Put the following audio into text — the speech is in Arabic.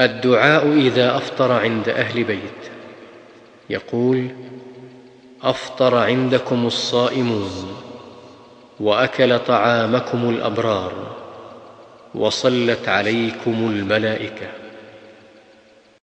الدعاء إذا أفطر عند أهل بيت. يقول أفطر عندكم الصائمون وأكل طعامكم الأبرار وصلت عليكم الملائكة.